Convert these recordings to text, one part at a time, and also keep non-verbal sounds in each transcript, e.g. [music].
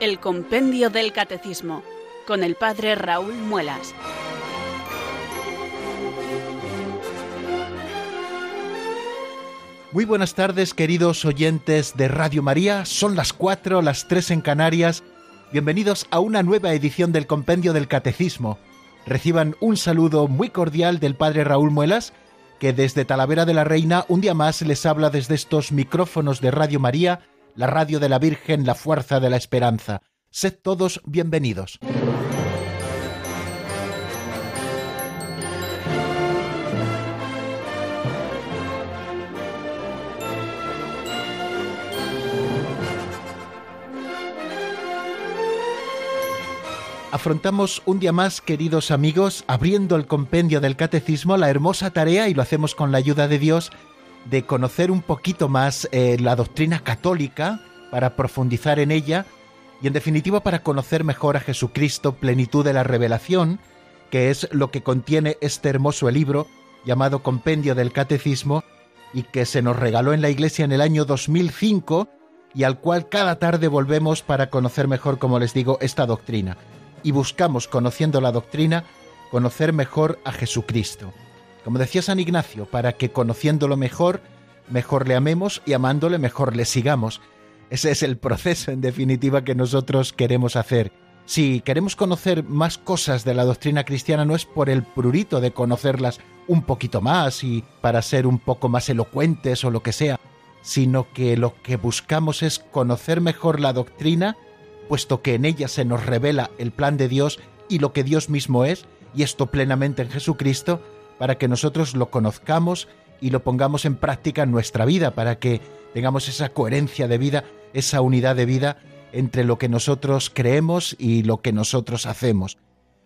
El Compendio del Catecismo con el Padre Raúl Muelas. Muy buenas tardes queridos oyentes de Radio María, son las 4, las 3 en Canarias. Bienvenidos a una nueva edición del Compendio del Catecismo. Reciban un saludo muy cordial del Padre Raúl Muelas, que desde Talavera de la Reina un día más les habla desde estos micrófonos de Radio María, la radio de la Virgen, la fuerza de la esperanza. Sed todos bienvenidos. Afrontamos un día más, queridos amigos, abriendo el compendio del catecismo, la hermosa tarea, y lo hacemos con la ayuda de Dios, de conocer un poquito más eh, la doctrina católica, para profundizar en ella, y en definitiva para conocer mejor a Jesucristo, plenitud de la revelación, que es lo que contiene este hermoso libro llamado Compendio del Catecismo, y que se nos regaló en la Iglesia en el año 2005, y al cual cada tarde volvemos para conocer mejor, como les digo, esta doctrina y buscamos, conociendo la doctrina, conocer mejor a Jesucristo. Como decía San Ignacio, para que conociéndolo mejor, mejor le amemos y amándole mejor le sigamos. Ese es el proceso, en definitiva, que nosotros queremos hacer. Si queremos conocer más cosas de la doctrina cristiana, no es por el prurito de conocerlas un poquito más y para ser un poco más elocuentes o lo que sea, sino que lo que buscamos es conocer mejor la doctrina puesto que en ella se nos revela el plan de Dios y lo que Dios mismo es, y esto plenamente en Jesucristo, para que nosotros lo conozcamos y lo pongamos en práctica en nuestra vida, para que tengamos esa coherencia de vida, esa unidad de vida entre lo que nosotros creemos y lo que nosotros hacemos.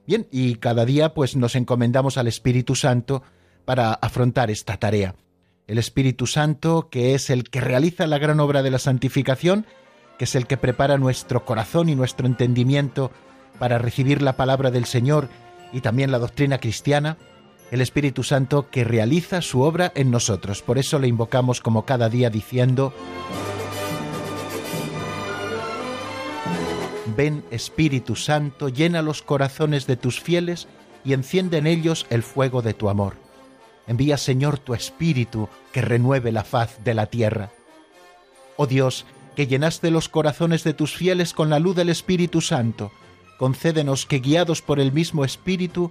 Bien, y cada día pues nos encomendamos al Espíritu Santo para afrontar esta tarea. El Espíritu Santo, que es el que realiza la gran obra de la santificación, que es el que prepara nuestro corazón y nuestro entendimiento para recibir la palabra del Señor y también la doctrina cristiana, el Espíritu Santo que realiza su obra en nosotros. Por eso le invocamos como cada día diciendo, Ven Espíritu Santo, llena los corazones de tus fieles y enciende en ellos el fuego de tu amor. Envía Señor tu Espíritu que renueve la faz de la tierra. Oh Dios, que llenaste los corazones de tus fieles con la luz del Espíritu Santo, concédenos que guiados por el mismo Espíritu,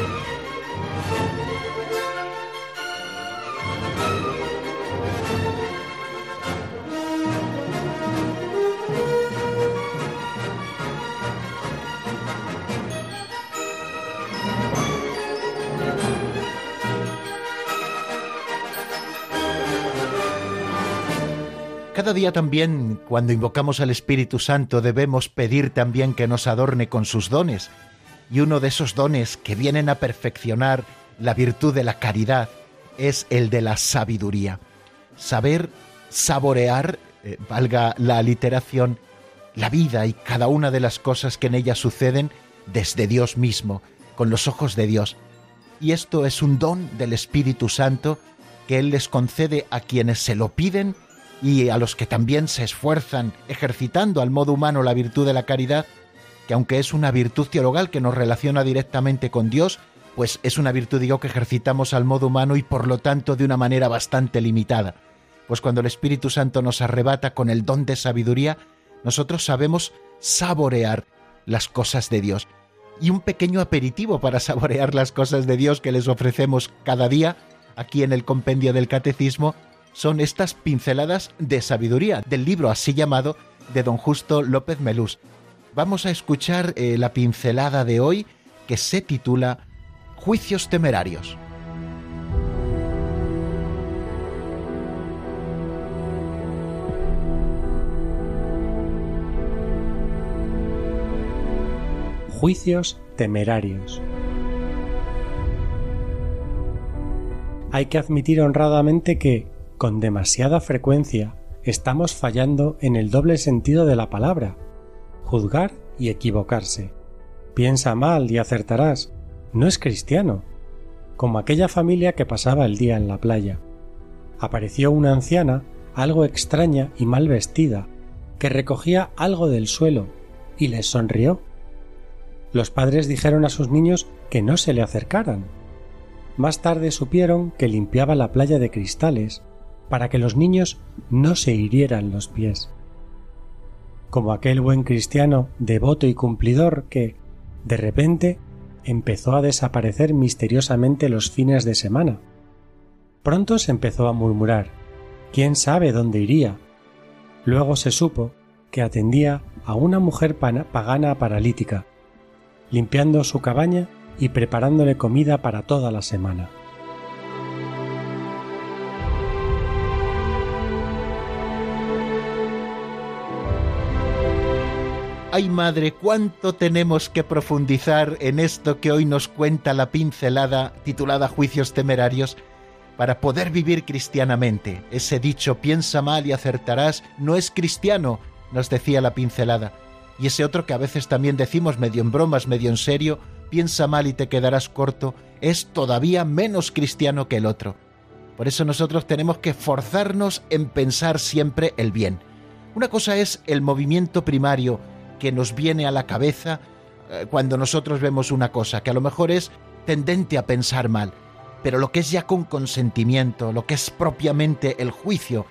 Cada día también, cuando invocamos al Espíritu Santo, debemos pedir también que nos adorne con sus dones. Y uno de esos dones que vienen a perfeccionar la virtud de la caridad es el de la sabiduría. Saber saborear, eh, valga la aliteración, la vida y cada una de las cosas que en ella suceden desde Dios mismo, con los ojos de Dios. Y esto es un don del Espíritu Santo que Él les concede a quienes se lo piden y a los que también se esfuerzan ejercitando al modo humano la virtud de la caridad, que aunque es una virtud teologal que nos relaciona directamente con Dios, pues es una virtud, digo, que ejercitamos al modo humano y por lo tanto de una manera bastante limitada. Pues cuando el Espíritu Santo nos arrebata con el don de sabiduría, nosotros sabemos saborear las cosas de Dios. Y un pequeño aperitivo para [laughs] saborear las cosas de Dios que les ofrecemos cada día aquí en el compendio del Catecismo son estas pinceladas de sabiduría del libro así llamado de don Justo López Melús. Vamos a escuchar eh, la pincelada de hoy que se titula Juicios temerarios. Juicios temerarios. Hay que admitir honradamente que, con demasiada frecuencia estamos fallando en el doble sentido de la palabra, juzgar y equivocarse. Piensa mal y acertarás. No es cristiano. como aquella familia que pasaba el día en la playa. Apareció una anciana, algo extraña y mal vestida, que recogía algo del suelo y les sonrió. Los padres dijeron a sus niños que no se le acercaran. Más tarde supieron que limpiaba la playa de cristales para que los niños no se hirieran los pies. Como aquel buen cristiano devoto y cumplidor que, de repente, empezó a desaparecer misteriosamente los fines de semana. Pronto se empezó a murmurar quién sabe dónde iría. Luego se supo que atendía a una mujer pagana paralítica, limpiando su cabaña y preparándole comida para toda la semana. Ay madre, cuánto tenemos que profundizar en esto que hoy nos cuenta la pincelada titulada Juicios temerarios para poder vivir cristianamente. Ese dicho piensa mal y acertarás no es cristiano, nos decía la pincelada. Y ese otro que a veces también decimos medio en bromas, medio en serio, piensa mal y te quedarás corto, es todavía menos cristiano que el otro. Por eso nosotros tenemos que forzarnos en pensar siempre el bien. Una cosa es el movimiento primario, que nos viene a la cabeza eh, cuando nosotros vemos una cosa, que a lo mejor es tendente a pensar mal, pero lo que es ya con consentimiento, lo que es propiamente el juicio,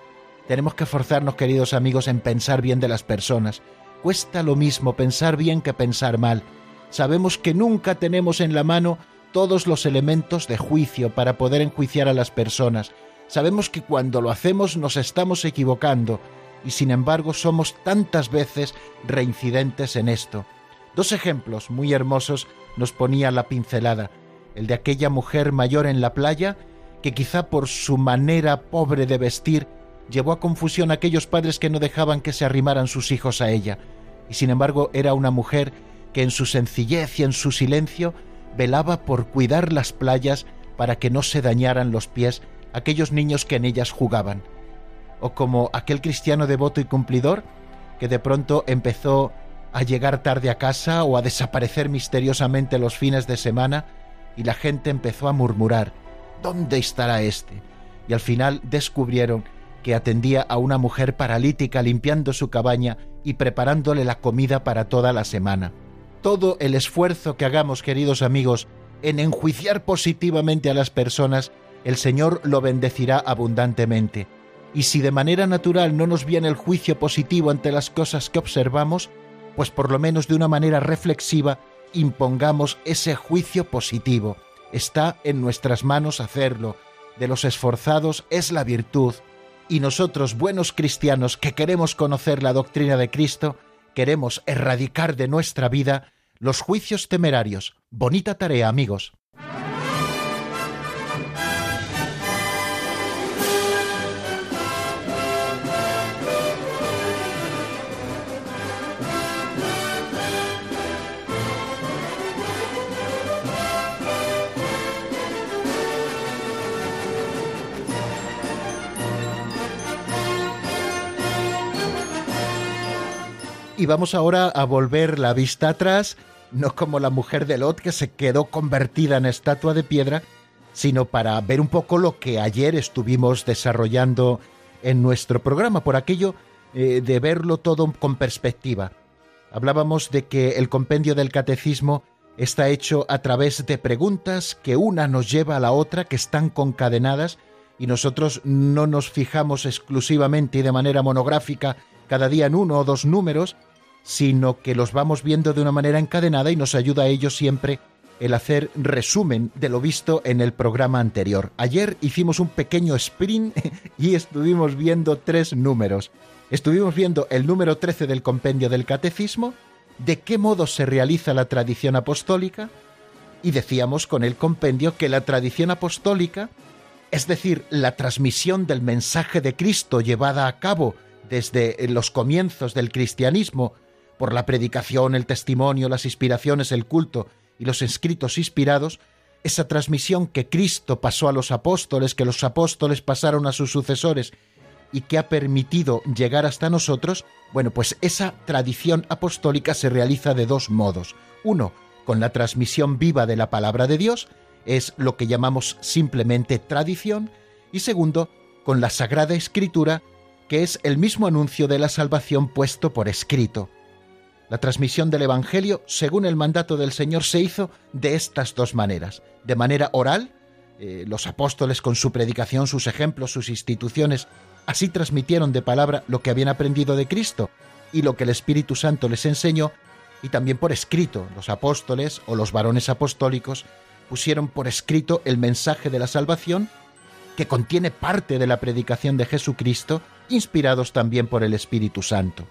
tenemos que forzarnos, queridos amigos, en pensar bien de las personas. Cuesta lo mismo pensar bien que pensar mal. Sabemos que nunca tenemos en la mano todos los elementos de juicio para poder enjuiciar a las personas. Sabemos que cuando lo hacemos nos estamos equivocando, y sin embargo somos tantas veces reincidentes en esto. Dos ejemplos muy hermosos nos ponía la pincelada, el de aquella mujer mayor en la playa, que quizá por su manera pobre de vestir llevó a confusión a aquellos padres que no dejaban que se arrimaran sus hijos a ella, y sin embargo era una mujer que en su sencillez y en su silencio velaba por cuidar las playas para que no se dañaran los pies aquellos niños que en ellas jugaban o como aquel cristiano devoto y cumplidor que de pronto empezó a llegar tarde a casa o a desaparecer misteriosamente los fines de semana y la gente empezó a murmurar ¿Dónde estará este? Y al final descubrieron que atendía a una mujer paralítica limpiando su cabaña y preparándole la comida para toda la semana. Todo el esfuerzo que hagamos, queridos amigos, en enjuiciar positivamente a las personas, el Señor lo bendecirá abundantemente y si de manera natural no nos viene el juicio positivo ante las cosas que observamos, pues por lo menos de una manera reflexiva impongamos ese juicio positivo. Está en nuestras manos hacerlo. De los esforzados es la virtud. Y nosotros, buenos cristianos que queremos conocer la doctrina de Cristo, queremos erradicar de nuestra vida los juicios temerarios. Bonita tarea, amigos. Y vamos ahora a volver la vista atrás, no como la mujer de Lot que se quedó convertida en estatua de piedra, sino para ver un poco lo que ayer estuvimos desarrollando en nuestro programa, por aquello eh, de verlo todo con perspectiva. Hablábamos de que el compendio del catecismo está hecho a través de preguntas que una nos lleva a la otra, que están concadenadas, y nosotros no nos fijamos exclusivamente y de manera monográfica cada día en uno o dos números, sino que los vamos viendo de una manera encadenada y nos ayuda a ello siempre el hacer resumen de lo visto en el programa anterior. Ayer hicimos un pequeño sprint [laughs] y estuvimos viendo tres números. Estuvimos viendo el número 13 del compendio del catecismo, de qué modo se realiza la tradición apostólica, y decíamos con el compendio que la tradición apostólica, es decir, la transmisión del mensaje de Cristo llevada a cabo desde los comienzos del cristianismo por la predicación, el testimonio, las inspiraciones, el culto y los escritos inspirados, esa transmisión que Cristo pasó a los apóstoles, que los apóstoles pasaron a sus sucesores y que ha permitido llegar hasta nosotros, bueno, pues esa tradición apostólica se realiza de dos modos. Uno, con la transmisión viva de la palabra de Dios es lo que llamamos simplemente tradición, y segundo, con la Sagrada Escritura, que es el mismo anuncio de la salvación puesto por escrito. La transmisión del Evangelio, según el mandato del Señor, se hizo de estas dos maneras. De manera oral, eh, los apóstoles con su predicación, sus ejemplos, sus instituciones, así transmitieron de palabra lo que habían aprendido de Cristo y lo que el Espíritu Santo les enseñó, y también por escrito, los apóstoles o los varones apostólicos pusieron por escrito el mensaje de la salvación, que contiene parte de la predicación de Jesucristo, inspirados también por el Espíritu Santo.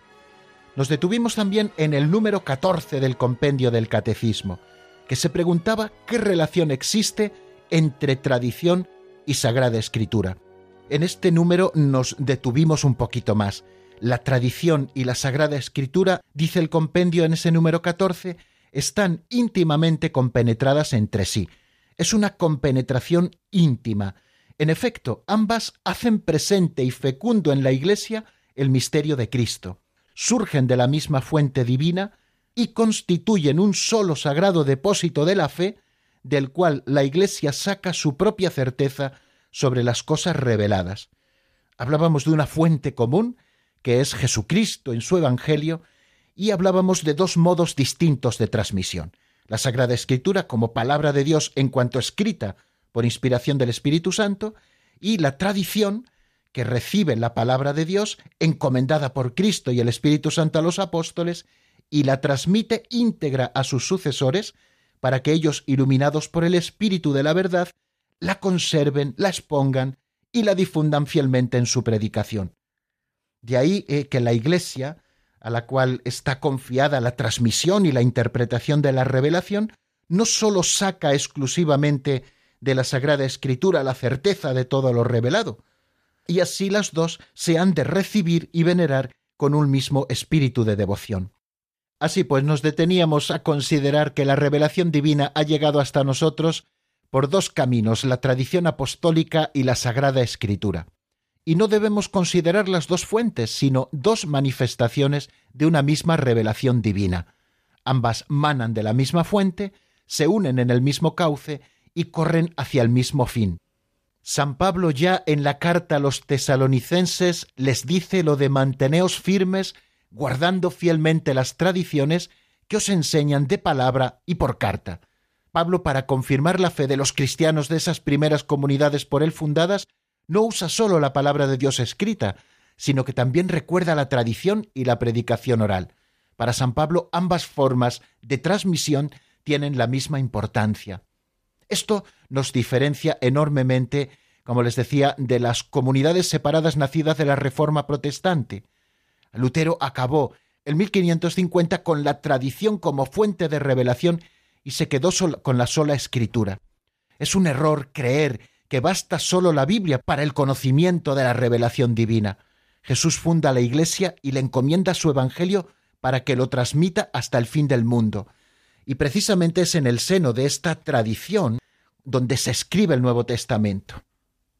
Nos detuvimos también en el número 14 del compendio del Catecismo, que se preguntaba qué relación existe entre tradición y Sagrada Escritura. En este número nos detuvimos un poquito más. La tradición y la Sagrada Escritura, dice el compendio en ese número 14, están íntimamente compenetradas entre sí. Es una compenetración íntima. En efecto, ambas hacen presente y fecundo en la Iglesia el misterio de Cristo surgen de la misma fuente divina y constituyen un solo sagrado depósito de la fe, del cual la Iglesia saca su propia certeza sobre las cosas reveladas. Hablábamos de una fuente común, que es Jesucristo en su Evangelio, y hablábamos de dos modos distintos de transmisión. La Sagrada Escritura como palabra de Dios en cuanto escrita por inspiración del Espíritu Santo, y la tradición, que recibe la palabra de Dios encomendada por Cristo y el Espíritu Santo a los apóstoles y la transmite íntegra a sus sucesores para que ellos, iluminados por el Espíritu de la verdad, la conserven, la expongan y la difundan fielmente en su predicación. De ahí eh, que la Iglesia, a la cual está confiada la transmisión y la interpretación de la revelación, no sólo saca exclusivamente de la Sagrada Escritura la certeza de todo lo revelado, y así las dos se han de recibir y venerar con un mismo espíritu de devoción. Así pues nos deteníamos a considerar que la revelación divina ha llegado hasta nosotros por dos caminos, la tradición apostólica y la sagrada escritura. Y no debemos considerar las dos fuentes, sino dos manifestaciones de una misma revelación divina. Ambas manan de la misma fuente, se unen en el mismo cauce y corren hacia el mismo fin. San Pablo ya en la carta a los tesalonicenses les dice lo de manteneos firmes, guardando fielmente las tradiciones que os enseñan de palabra y por carta. Pablo, para confirmar la fe de los cristianos de esas primeras comunidades por él fundadas, no usa sólo la palabra de Dios escrita, sino que también recuerda la tradición y la predicación oral. Para San Pablo ambas formas de transmisión tienen la misma importancia. Esto nos diferencia enormemente, como les decía, de las comunidades separadas nacidas de la Reforma Protestante. Lutero acabó en 1550 con la tradición como fuente de revelación y se quedó con la sola escritura. Es un error creer que basta solo la Biblia para el conocimiento de la revelación divina. Jesús funda la Iglesia y le encomienda su Evangelio para que lo transmita hasta el fin del mundo. Y precisamente es en el seno de esta tradición donde se escribe el Nuevo Testamento.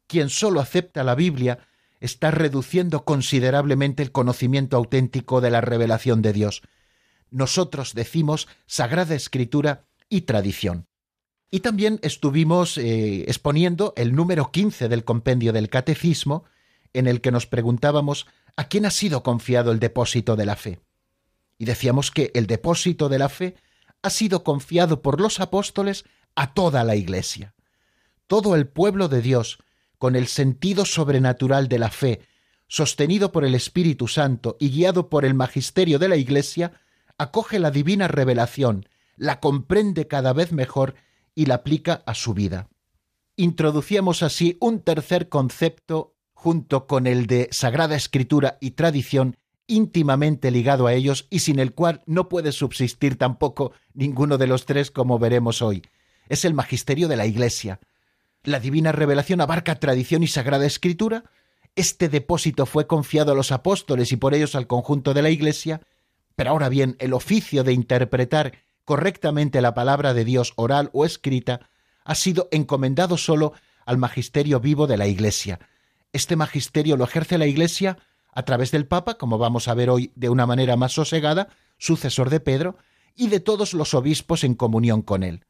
Quien solo acepta la Biblia está reduciendo considerablemente el conocimiento auténtico de la revelación de Dios. Nosotros decimos Sagrada Escritura y tradición. Y también estuvimos eh, exponiendo el número 15 del compendio del Catecismo, en el que nos preguntábamos a quién ha sido confiado el depósito de la fe. Y decíamos que el depósito de la fe ha sido confiado por los apóstoles a toda la Iglesia. Todo el pueblo de Dios, con el sentido sobrenatural de la fe, sostenido por el Espíritu Santo y guiado por el magisterio de la Iglesia, acoge la divina revelación, la comprende cada vez mejor y la aplica a su vida. Introducíamos así un tercer concepto junto con el de Sagrada Escritura y tradición íntimamente ligado a ellos y sin el cual no puede subsistir tampoco ninguno de los tres como veremos hoy. Es el magisterio de la Iglesia. La divina revelación abarca tradición y sagrada escritura. Este depósito fue confiado a los apóstoles y por ellos al conjunto de la Iglesia, pero ahora bien, el oficio de interpretar correctamente la palabra de Dios oral o escrita ha sido encomendado solo al magisterio vivo de la Iglesia. Este magisterio lo ejerce la Iglesia a través del Papa, como vamos a ver hoy de una manera más sosegada, sucesor de Pedro, y de todos los obispos en comunión con él.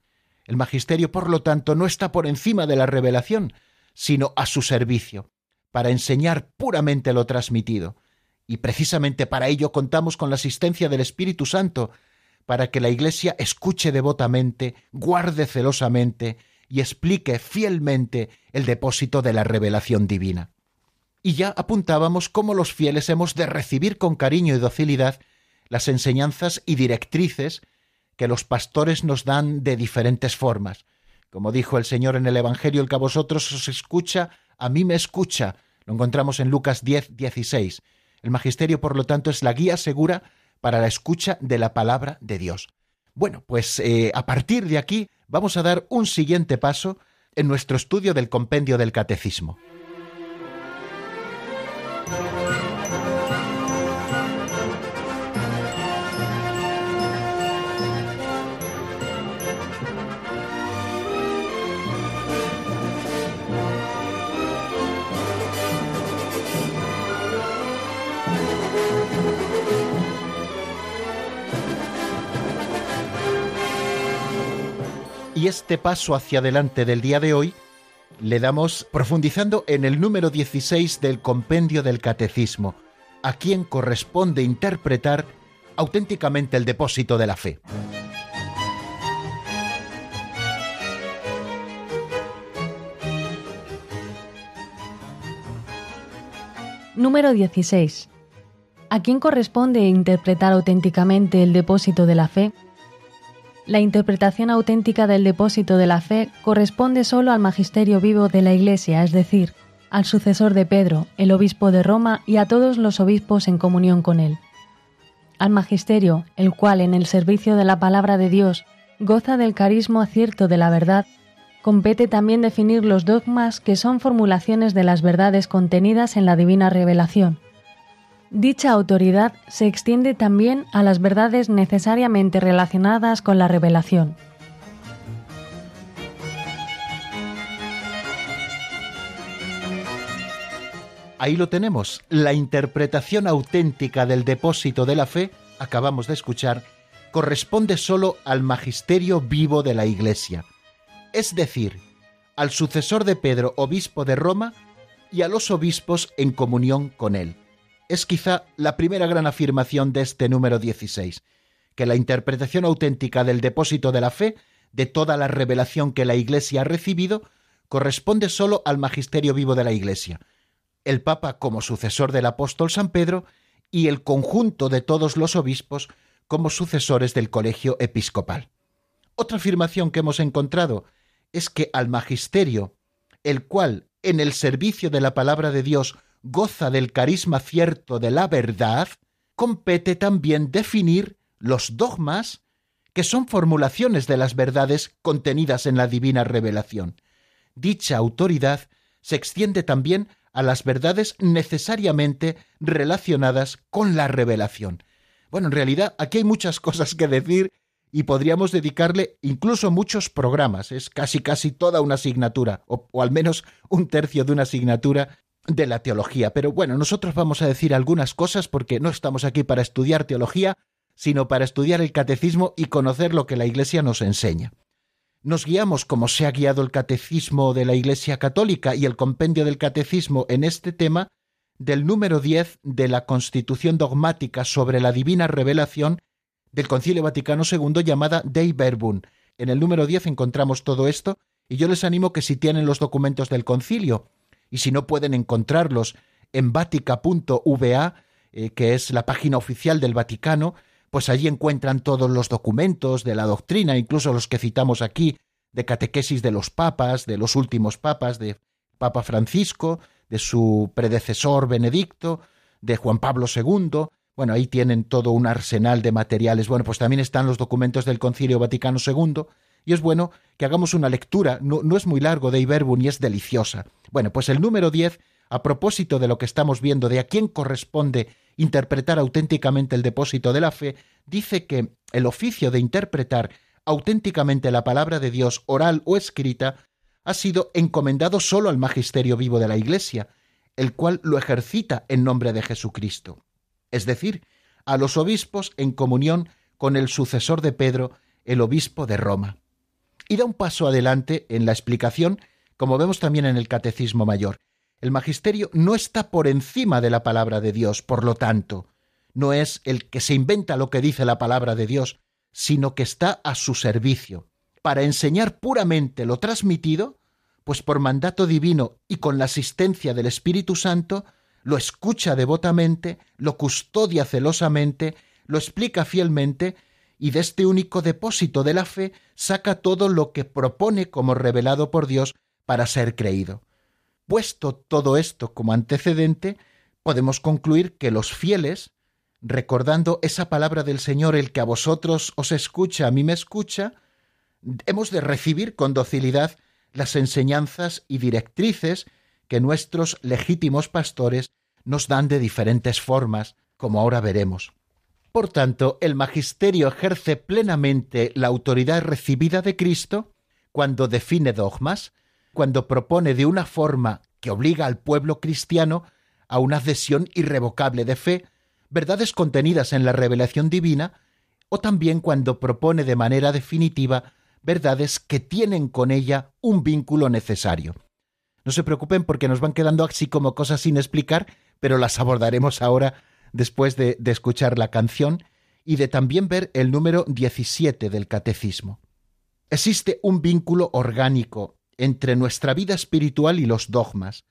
El magisterio, por lo tanto, no está por encima de la revelación, sino a su servicio, para enseñar puramente lo transmitido. Y precisamente para ello contamos con la asistencia del Espíritu Santo, para que la Iglesia escuche devotamente, guarde celosamente y explique fielmente el depósito de la revelación divina. Y ya apuntábamos cómo los fieles hemos de recibir con cariño y docilidad las enseñanzas y directrices que los pastores nos dan de diferentes formas. Como dijo el Señor en el Evangelio, el que a vosotros os escucha, a mí me escucha. Lo encontramos en Lucas 10, 16. El magisterio, por lo tanto, es la guía segura para la escucha de la palabra de Dios. Bueno, pues eh, a partir de aquí vamos a dar un siguiente paso en nuestro estudio del compendio del catecismo. Y este paso hacia adelante del día de hoy le damos profundizando en el número 16 del compendio del catecismo, a quien corresponde interpretar auténticamente el depósito de la fe. Número 16. ¿A quién corresponde interpretar auténticamente el depósito de la fe? La interpretación auténtica del depósito de la fe corresponde solo al magisterio vivo de la Iglesia, es decir, al sucesor de Pedro, el obispo de Roma y a todos los obispos en comunión con él. Al magisterio, el cual en el servicio de la palabra de Dios goza del carisma cierto de la verdad, compete también definir los dogmas que son formulaciones de las verdades contenidas en la divina revelación, Dicha autoridad se extiende también a las verdades necesariamente relacionadas con la revelación. Ahí lo tenemos, la interpretación auténtica del depósito de la fe, acabamos de escuchar, corresponde sólo al magisterio vivo de la Iglesia, es decir, al sucesor de Pedro, obispo de Roma, y a los obispos en comunión con él es quizá la primera gran afirmación de este número 16, que la interpretación auténtica del depósito de la fe, de toda la revelación que la Iglesia ha recibido, corresponde sólo al magisterio vivo de la Iglesia, el Papa como sucesor del apóstol San Pedro y el conjunto de todos los obispos como sucesores del colegio episcopal. Otra afirmación que hemos encontrado es que al magisterio, el cual en el servicio de la palabra de Dios goza del carisma cierto de la verdad, compete también definir los dogmas que son formulaciones de las verdades contenidas en la divina revelación. Dicha autoridad se extiende también a las verdades necesariamente relacionadas con la revelación. Bueno, en realidad aquí hay muchas cosas que decir y podríamos dedicarle incluso muchos programas. Es casi casi toda una asignatura, o, o al menos un tercio de una asignatura de la teología. Pero bueno, nosotros vamos a decir algunas cosas porque no estamos aquí para estudiar teología, sino para estudiar el catecismo y conocer lo que la Iglesia nos enseña. Nos guiamos, como se ha guiado el catecismo de la Iglesia Católica y el compendio del catecismo en este tema, del número 10 de la Constitución dogmática sobre la divina revelación del Concilio Vaticano II llamada Dei Verbum. En el número 10 encontramos todo esto y yo les animo que si tienen los documentos del concilio y si no pueden encontrarlos en vatica.va, eh, que es la página oficial del Vaticano, pues allí encuentran todos los documentos de la doctrina, incluso los que citamos aquí, de catequesis de los papas, de los últimos papas, de Papa Francisco, de su predecesor Benedicto, de Juan Pablo II. Bueno, ahí tienen todo un arsenal de materiales. Bueno, pues también están los documentos del Concilio Vaticano II, y es bueno que hagamos una lectura, no, no es muy largo de Iberbun y es deliciosa. Bueno, pues el número 10, a propósito de lo que estamos viendo, de a quién corresponde interpretar auténticamente el depósito de la fe, dice que el oficio de interpretar auténticamente la palabra de Dios, oral o escrita, ha sido encomendado solo al magisterio vivo de la Iglesia, el cual lo ejercita en nombre de Jesucristo, es decir, a los obispos en comunión con el sucesor de Pedro, el obispo de Roma. Y da un paso adelante en la explicación, como vemos también en el Catecismo Mayor. El magisterio no está por encima de la palabra de Dios, por lo tanto, no es el que se inventa lo que dice la palabra de Dios, sino que está a su servicio, para enseñar puramente lo transmitido, pues por mandato divino y con la asistencia del Espíritu Santo, lo escucha devotamente, lo custodia celosamente, lo explica fielmente, y de este único depósito de la fe saca todo lo que propone como revelado por Dios para ser creído. Puesto todo esto como antecedente, podemos concluir que los fieles, recordando esa palabra del Señor, el que a vosotros os escucha, a mí me escucha, hemos de recibir con docilidad las enseñanzas y directrices que nuestros legítimos pastores nos dan de diferentes formas, como ahora veremos. Por tanto, el magisterio ejerce plenamente la autoridad recibida de Cristo cuando define dogmas, cuando propone de una forma que obliga al pueblo cristiano a una adhesión irrevocable de fe, verdades contenidas en la revelación divina, o también cuando propone de manera definitiva verdades que tienen con ella un vínculo necesario. No se preocupen porque nos van quedando así como cosas sin explicar, pero las abordaremos ahora después de, escuchar la canción y de también ver el número 17 del Catecismo. Existe un vínculo orgánico entre nuestra vida espiritual y los dogmas.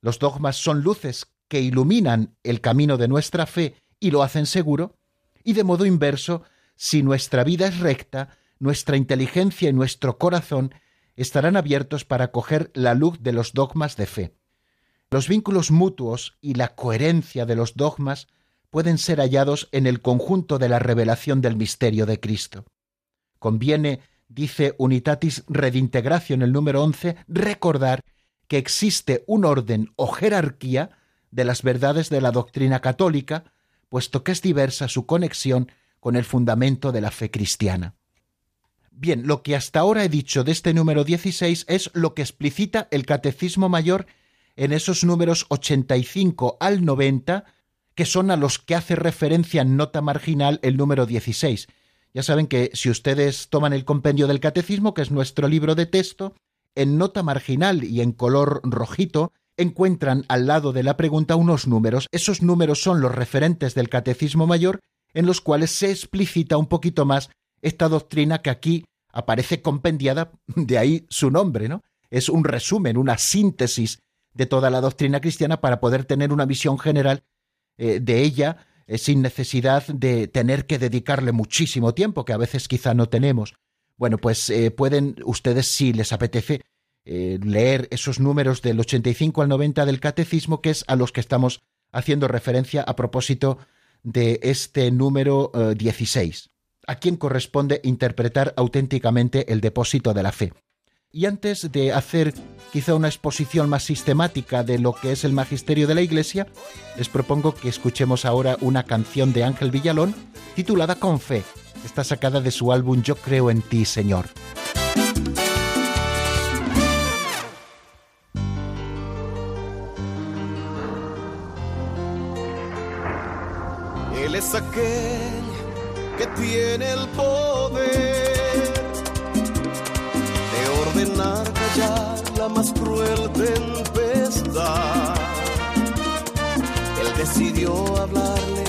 Los dogmas son luces que iluminan el camino de nuestra fe y lo hacen seguro, y de modo inverso, si nuestra vida es recta, nuestra inteligencia y nuestro corazón estarán abiertos para acoger la luz de los dogmas de fe. Los vínculos mutuos y la coherencia de los dogmas pueden ser hallados en el conjunto de la revelación del misterio de Cristo. Conviene, dice Unitatis Redintegratio en el número 11, recordar que existe un orden o jerarquía de las verdades de la doctrina católica, puesto que es diversa su conexión con el fundamento de la fe cristiana. Bien, lo que hasta ahora he dicho de este número 16 es lo que explicita el Catecismo Mayor en esos números 85 al 90, que son a los que hace referencia en nota marginal el número 16. Ya saben que si ustedes toman el compendio del Catecismo, que es nuestro libro de texto, en nota marginal y en color rojito, encuentran al lado de la pregunta unos números. Esos números son los referentes del Catecismo Mayor, en los cuales se explicita un poquito más esta doctrina que aquí aparece compendiada, de ahí su nombre, ¿no? Es un resumen, una síntesis de toda la doctrina cristiana para poder tener una visión general eh, de ella eh, sin necesidad de tener que dedicarle muchísimo tiempo, que a veces quizá no tenemos. Bueno, pues eh, pueden ustedes, si les apetece, leer esos números del 85 al 90 del catecismo, que es a los que estamos haciendo referencia a propósito de este número 16 a quien corresponde interpretar auténticamente el depósito de la fe. Y antes de hacer quizá una exposición más sistemática de lo que es el magisterio de la Iglesia, les propongo que escuchemos ahora una canción de Ángel Villalón titulada Con fe. Está sacada de su álbum Yo creo en ti, Señor. Él es aquel que tiene el poder la más cruel tempestad. Él decidió hablarle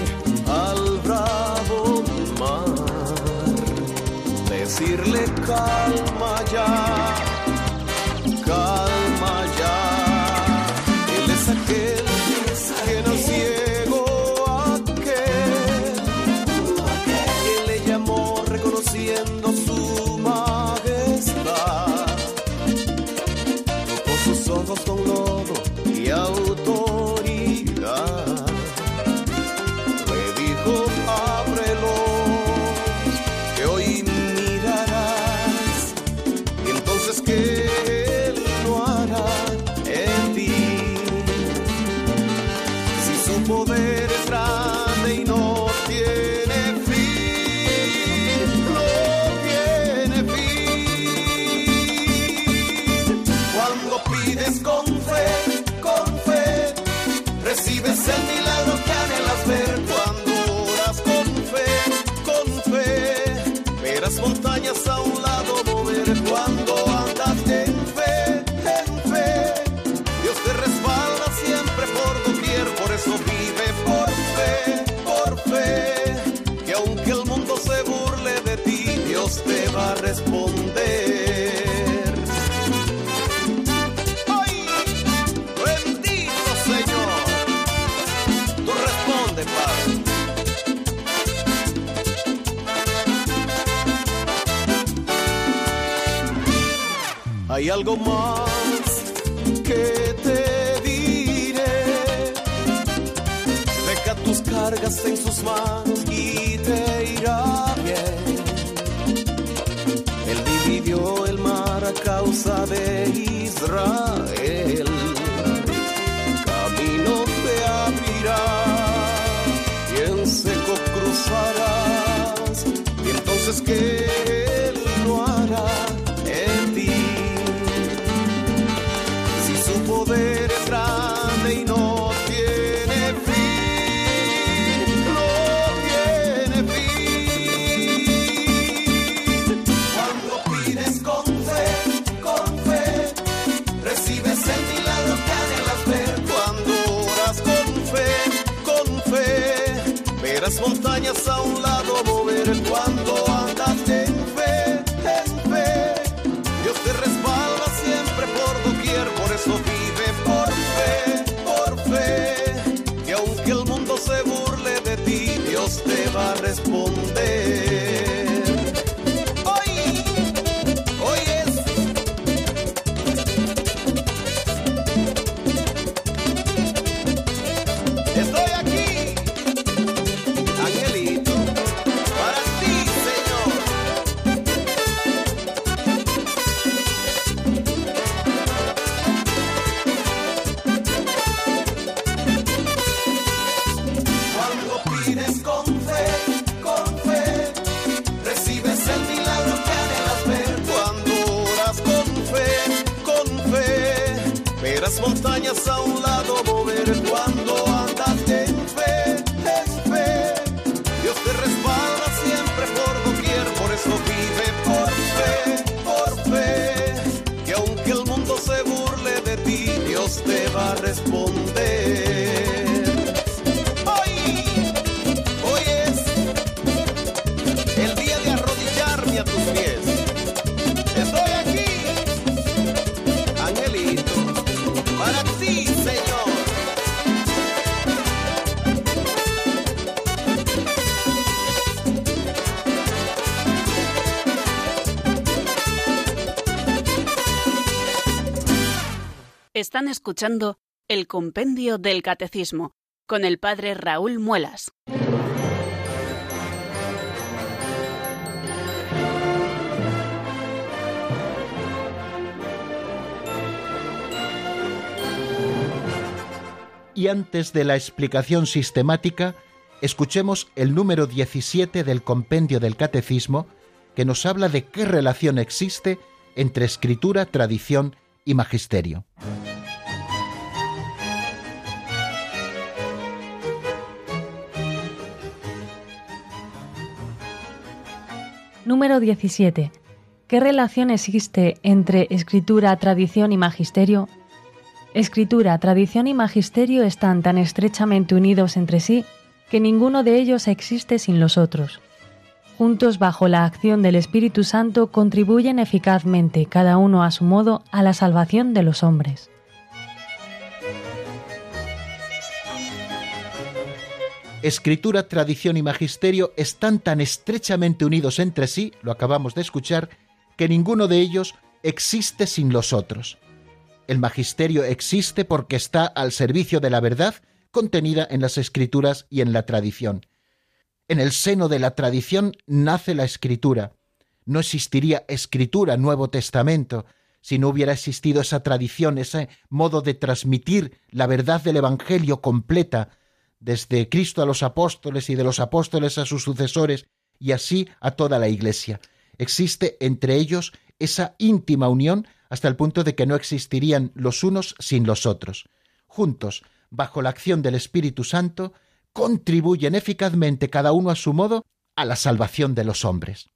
al bravo mar, decirle calma ya, algo más que te diré. Deja tus cargas en sus manos y te irá bien. Él dividió el mar a causa de Israel. Camino te abrirá y en seco cruzarás. Y entonces que a responder. Están escuchando el Compendio del Catecismo con el Padre Raúl Muelas. Y antes de la explicación sistemática, escuchemos el número 17 del compendio del Catecismo, que nos habla de qué relación existe entre escritura, tradición y magisterio. Número 17. ¿Qué relación existe entre escritura, tradición y magisterio? Escritura, tradición y magisterio están tan estrechamente unidos entre sí que ninguno de ellos existe sin los otros. Juntos bajo la acción del Espíritu Santo contribuyen eficazmente, cada uno a su modo, a la salvación de los hombres. Escritura, tradición y magisterio están tan estrechamente unidos entre sí, lo acabamos de escuchar, que ninguno de ellos existe sin los otros. El magisterio existe porque está al servicio de la verdad contenida en las escrituras y en la tradición. En el seno de la tradición nace la escritura. No existiría escritura, Nuevo Testamento, si no hubiera existido esa tradición, ese modo de transmitir la verdad del Evangelio completa, desde Cristo a los apóstoles y de los apóstoles a sus sucesores, y así a toda la Iglesia. Existe entre ellos esa íntima unión hasta el punto de que no existirían los unos sin los otros. Juntos, bajo la acción del Espíritu Santo, contribuyen eficazmente cada uno a su modo a la salvación de los hombres.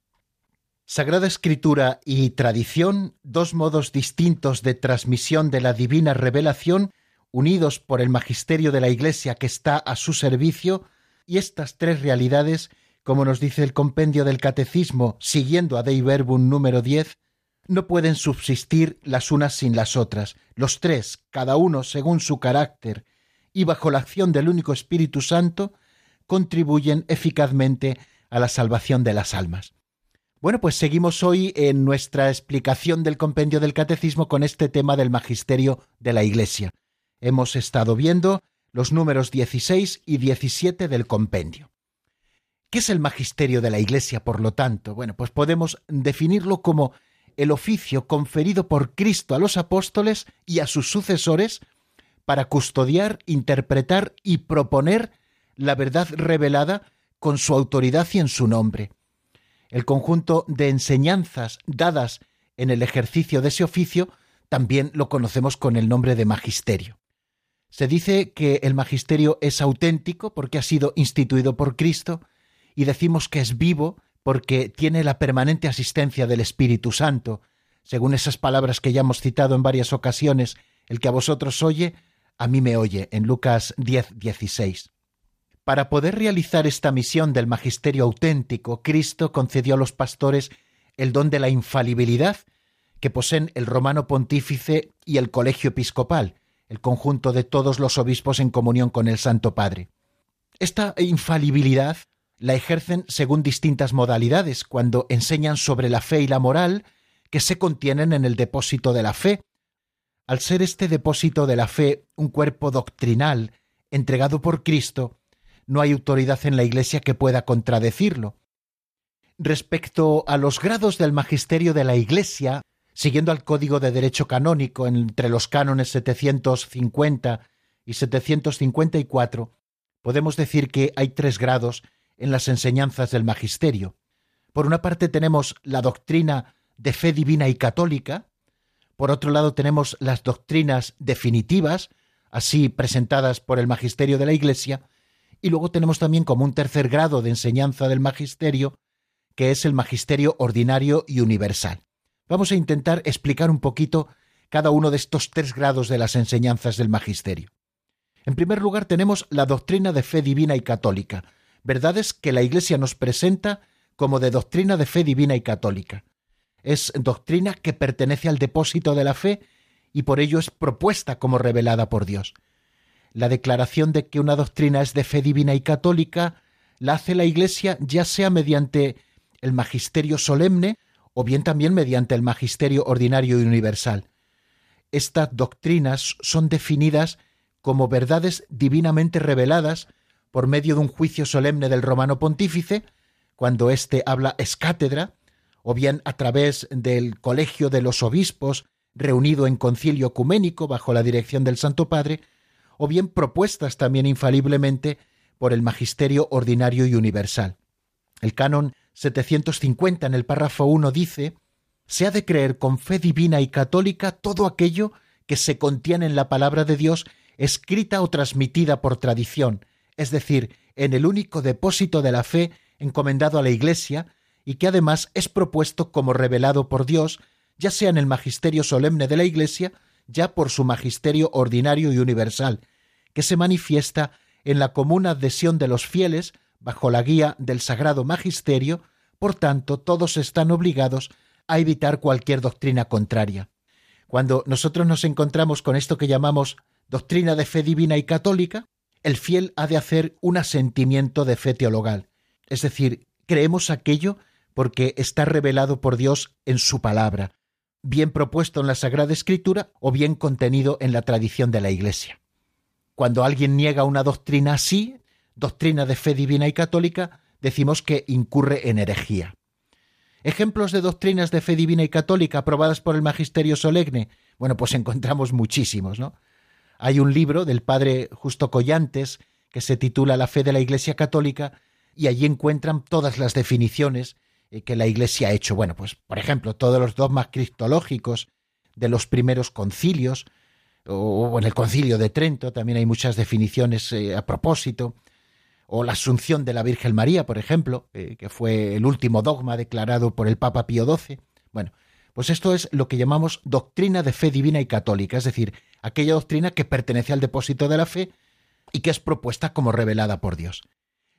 Sagrada Escritura y tradición, dos modos distintos de transmisión de la divina revelación, unidos por el magisterio de la Iglesia que está a su servicio, y estas tres realidades como nos dice el compendio del Catecismo, siguiendo a Dei Verbum número 10, no pueden subsistir las unas sin las otras. Los tres, cada uno según su carácter y bajo la acción del único Espíritu Santo, contribuyen eficazmente a la salvación de las almas. Bueno, pues seguimos hoy en nuestra explicación del compendio del catecismo con este tema del magisterio de la Iglesia. Hemos estado viendo los números 16 y 17 del compendio. ¿Qué es el magisterio de la Iglesia, por lo tanto? Bueno, pues podemos definirlo como el oficio conferido por Cristo a los apóstoles y a sus sucesores para custodiar, interpretar y proponer la verdad revelada con su autoridad y en su nombre. El conjunto de enseñanzas dadas en el ejercicio de ese oficio también lo conocemos con el nombre de magisterio. Se dice que el magisterio es auténtico porque ha sido instituido por Cristo y decimos que es vivo porque tiene la permanente asistencia del Espíritu Santo, según esas palabras que ya hemos citado en varias ocasiones, el que a vosotros oye, a mí me oye, en Lucas 10, 16. Para poder realizar esta misión del magisterio auténtico, Cristo concedió a los pastores el don de la infalibilidad que poseen el romano pontífice y el colegio episcopal, el conjunto de todos los obispos en comunión con el Santo Padre. Esta infalibilidad la ejercen según distintas modalidades, cuando enseñan sobre la fe y la moral que se contienen en el depósito de la fe. Al ser este depósito de la fe un cuerpo doctrinal entregado por Cristo, no hay autoridad en la Iglesia que pueda contradecirlo. Respecto a los grados del magisterio de la Iglesia, siguiendo al Código de Derecho Canónico entre los cánones 750 y 754, podemos decir que hay tres grados en las enseñanzas del magisterio. Por una parte tenemos la doctrina de fe divina y católica, por otro lado tenemos las doctrinas definitivas, así presentadas por el magisterio de la Iglesia, y luego tenemos también como un tercer grado de enseñanza del magisterio, que es el magisterio ordinario y universal. Vamos a intentar explicar un poquito cada uno de estos tres grados de las enseñanzas del magisterio. En primer lugar tenemos la doctrina de fe divina y católica, verdades que la Iglesia nos presenta como de doctrina de fe divina y católica. Es doctrina que pertenece al depósito de la fe y por ello es propuesta como revelada por Dios. La declaración de que una doctrina es de fe divina y católica la hace la Iglesia ya sea mediante el magisterio solemne o bien también mediante el magisterio ordinario y universal. Estas doctrinas son definidas como verdades divinamente reveladas por medio de un juicio solemne del romano pontífice, cuando éste habla es cátedra, o bien a través del colegio de los obispos reunido en concilio ecuménico bajo la dirección del Santo Padre, o bien propuestas también infaliblemente por el magisterio ordinario y universal. El canon 750 en el párrafo 1 dice, se ha de creer con fe divina y católica todo aquello que se contiene en la palabra de Dios escrita o transmitida por tradición, es decir, en el único depósito de la fe encomendado a la Iglesia y que además es propuesto como revelado por Dios, ya sea en el magisterio solemne de la Iglesia, ya por su magisterio ordinario y universal, que se manifiesta en la común adhesión de los fieles bajo la guía del sagrado magisterio, por tanto todos están obligados a evitar cualquier doctrina contraria. Cuando nosotros nos encontramos con esto que llamamos doctrina de fe divina y católica, el fiel ha de hacer un asentimiento de fe teologal, es decir, creemos aquello porque está revelado por Dios en su palabra, bien propuesto en la Sagrada Escritura o bien contenido en la tradición de la Iglesia. Cuando alguien niega una doctrina así, doctrina de fe divina y católica, decimos que incurre en herejía. Ejemplos de doctrinas de fe divina y católica aprobadas por el magisterio solemne, bueno, pues encontramos muchísimos, ¿no? Hay un libro del padre Justo Collantes que se titula La fe de la Iglesia Católica y allí encuentran todas las definiciones eh, que la Iglesia ha hecho. Bueno, pues por ejemplo, todos los dogmas cristológicos de los primeros concilios, o en el concilio de Trento también hay muchas definiciones eh, a propósito, o la asunción de la Virgen María, por ejemplo, eh, que fue el último dogma declarado por el Papa Pío XII. Bueno, pues esto es lo que llamamos doctrina de fe divina y católica, es decir, aquella doctrina que pertenece al depósito de la fe y que es propuesta como revelada por Dios.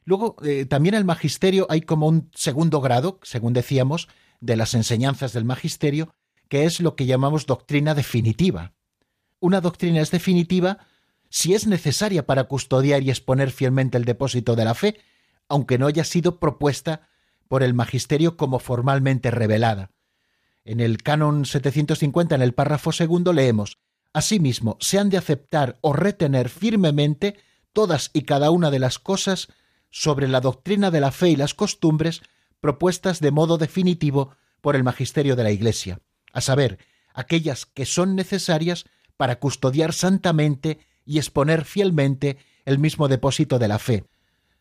Luego, eh, también el magisterio hay como un segundo grado, según decíamos, de las enseñanzas del magisterio, que es lo que llamamos doctrina definitiva. Una doctrina es definitiva si es necesaria para custodiar y exponer fielmente el depósito de la fe, aunque no haya sido propuesta por el magisterio como formalmente revelada. En el canon 750, en el párrafo segundo, leemos Asimismo, se han de aceptar o retener firmemente todas y cada una de las cosas sobre la doctrina de la fe y las costumbres propuestas de modo definitivo por el magisterio de la Iglesia, a saber, aquellas que son necesarias para custodiar santamente y exponer fielmente el mismo depósito de la fe.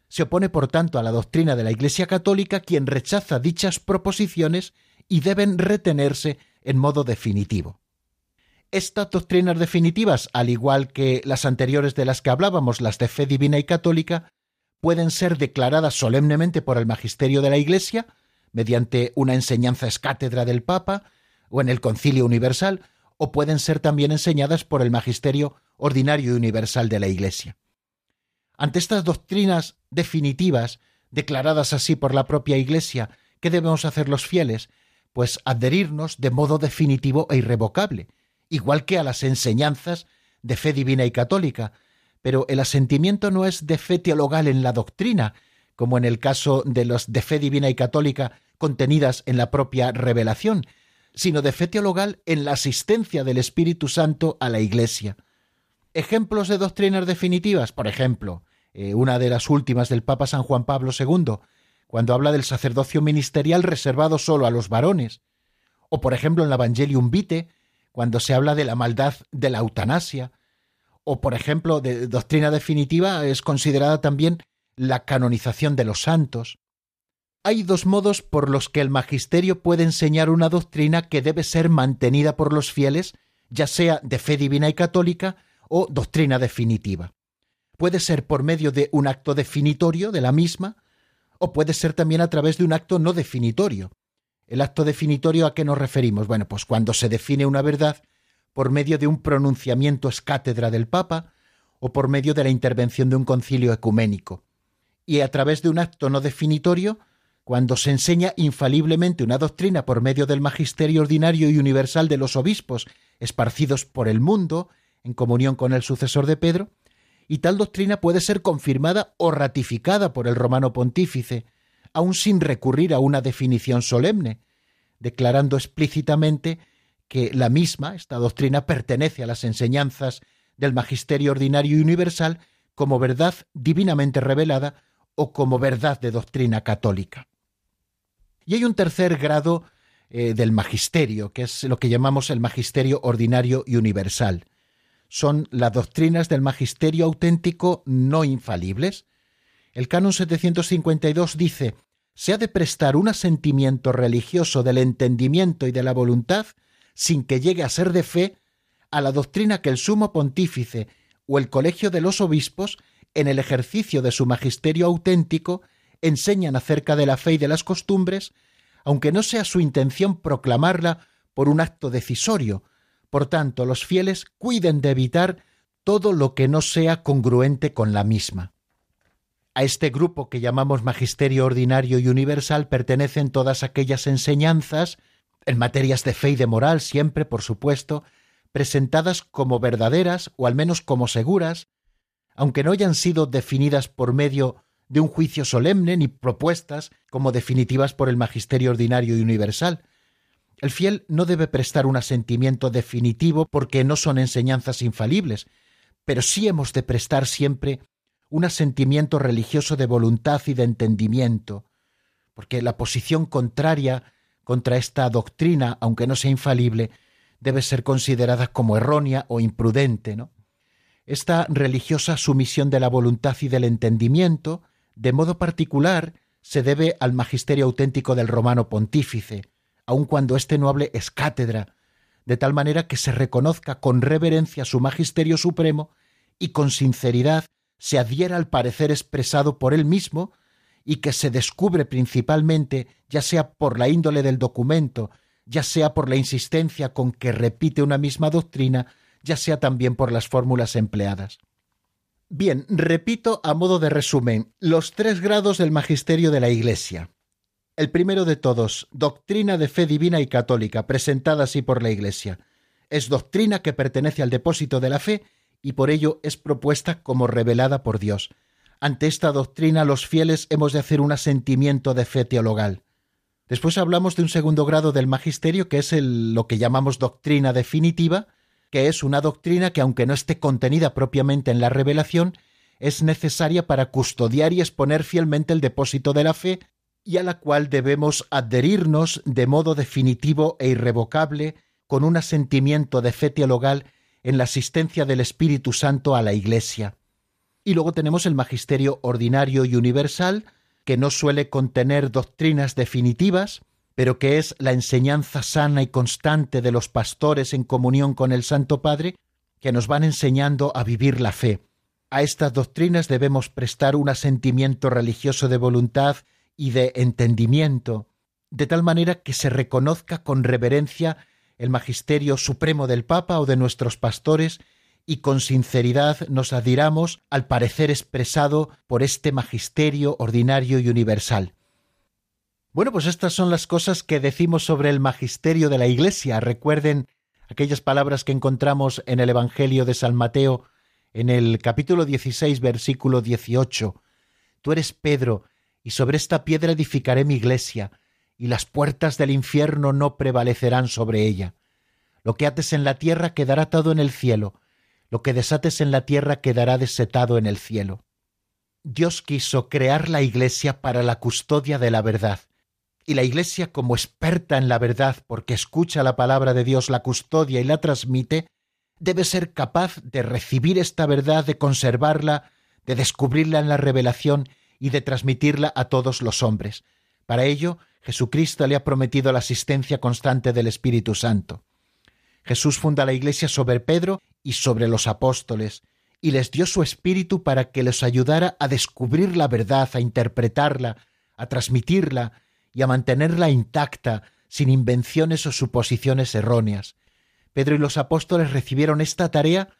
Se opone, por tanto, a la doctrina de la Iglesia católica quien rechaza dichas proposiciones y deben retenerse en modo definitivo. Estas doctrinas definitivas, al igual que las anteriores de las que hablábamos, las de fe divina y católica, pueden ser declaradas solemnemente por el magisterio de la Iglesia, mediante una enseñanza escátedra del Papa o en el Concilio Universal, o pueden ser también enseñadas por el magisterio ordinario y universal de la Iglesia. Ante estas doctrinas definitivas, declaradas así por la propia Iglesia, ¿qué debemos hacer los fieles? Pues adherirnos de modo definitivo e irrevocable, igual que a las enseñanzas de fe divina y católica, pero el asentimiento no es de fe teologal en la doctrina, como en el caso de los de fe divina y católica contenidas en la propia revelación, sino de fe teologal en la asistencia del Espíritu Santo a la Iglesia. Ejemplos de doctrinas definitivas, por ejemplo, eh, una de las últimas del Papa San Juan Pablo II, cuando habla del sacerdocio ministerial reservado solo a los varones, o por ejemplo en la Evangelium Vitae, cuando se habla de la maldad de la eutanasia, o por ejemplo de doctrina definitiva es considerada también la canonización de los santos. Hay dos modos por los que el magisterio puede enseñar una doctrina que debe ser mantenida por los fieles, ya sea de fe divina y católica o doctrina definitiva. Puede ser por medio de un acto definitorio de la misma, o puede ser también a través de un acto no definitorio. ¿El acto definitorio a qué nos referimos? Bueno, pues cuando se define una verdad por medio de un pronunciamiento escátedra del Papa o por medio de la intervención de un concilio ecuménico. Y a través de un acto no definitorio, cuando se enseña infaliblemente una doctrina por medio del magisterio ordinario y universal de los obispos esparcidos por el mundo, en comunión con el sucesor de Pedro, y tal doctrina puede ser confirmada o ratificada por el romano pontífice, aun sin recurrir a una definición solemne, declarando explícitamente que la misma, esta doctrina, pertenece a las enseñanzas del magisterio ordinario y universal como verdad divinamente revelada o como verdad de doctrina católica. Y hay un tercer grado eh, del magisterio, que es lo que llamamos el magisterio ordinario y universal. Son las doctrinas del magisterio auténtico no infalibles, el canon 752 dice, se ha de prestar un asentimiento religioso del entendimiento y de la voluntad, sin que llegue a ser de fe, a la doctrina que el sumo pontífice o el colegio de los obispos, en el ejercicio de su magisterio auténtico, enseñan acerca de la fe y de las costumbres, aunque no sea su intención proclamarla por un acto decisorio. Por tanto, los fieles cuiden de evitar todo lo que no sea congruente con la misma. A este grupo que llamamos Magisterio Ordinario y Universal pertenecen todas aquellas enseñanzas, en materias de fe y de moral siempre, por supuesto, presentadas como verdaderas o al menos como seguras, aunque no hayan sido definidas por medio de un juicio solemne ni propuestas como definitivas por el Magisterio Ordinario y Universal. El fiel no debe prestar un asentimiento definitivo porque no son enseñanzas infalibles, pero sí hemos de prestar siempre un asentimiento religioso de voluntad y de entendimiento, porque la posición contraria contra esta doctrina, aunque no sea infalible, debe ser considerada como errónea o imprudente, ¿no? Esta religiosa sumisión de la voluntad y del entendimiento, de modo particular, se debe al magisterio auténtico del romano pontífice, aun cuando éste no hable es cátedra, de tal manera que se reconozca con reverencia su magisterio supremo y con sinceridad se adhiera al parecer expresado por él mismo y que se descubre principalmente, ya sea por la índole del documento, ya sea por la insistencia con que repite una misma doctrina, ya sea también por las fórmulas empleadas. Bien, repito a modo de resumen los tres grados del magisterio de la Iglesia. El primero de todos, doctrina de fe divina y católica, presentada así por la Iglesia. Es doctrina que pertenece al depósito de la fe y por ello es propuesta como revelada por Dios. Ante esta doctrina los fieles hemos de hacer un asentimiento de fe teologal. Después hablamos de un segundo grado del magisterio que es lo que llamamos doctrina definitiva, que es una doctrina que aunque no esté contenida propiamente en la revelación, es necesaria para custodiar y exponer fielmente el depósito de la fe y a la cual debemos adherirnos de modo definitivo e irrevocable con un asentimiento de fe teologal en la asistencia del Espíritu Santo a la Iglesia. Y luego tenemos el magisterio ordinario y universal, que no suele contener doctrinas definitivas, pero que es la enseñanza sana y constante de los pastores en comunión con el Santo Padre, que nos van enseñando a vivir la fe. A estas doctrinas debemos prestar un asentimiento religioso de voluntad y de entendimiento, de tal manera que se reconozca con reverencia el magisterio supremo del Papa o de nuestros pastores y con sinceridad nos adhiramos al parecer expresado por este magisterio ordinario y universal. Bueno, pues estas son las cosas que decimos sobre el magisterio de la Iglesia. Recuerden aquellas palabras que encontramos en el Evangelio de San Mateo, en el capítulo 16, versículo 18. Tú eres Pedro, y sobre esta piedra edificaré mi iglesia, y las puertas del infierno no prevalecerán sobre ella. Lo que ates en la tierra quedará atado en el cielo, lo que desates en la tierra quedará desetado en el cielo. Dios quiso crear la Iglesia para la custodia de la verdad, y la Iglesia, como experta en la verdad, porque escucha la palabra de Dios, la custodia y la transmite, debe ser capaz de recibir esta verdad, de conservarla, de descubrirla en la revelación y de transmitirla a todos los hombres. Para ello, Jesucristo le ha prometido la asistencia constante del Espíritu Santo. Jesús funda la Iglesia sobre Pedro y sobre los apóstoles, y les dio su espíritu para que les ayudara a descubrir la verdad, a interpretarla, a transmitirla y a mantenerla intacta, sin invenciones o suposiciones erróneas. Pedro y los apóstoles recibieron esta tarea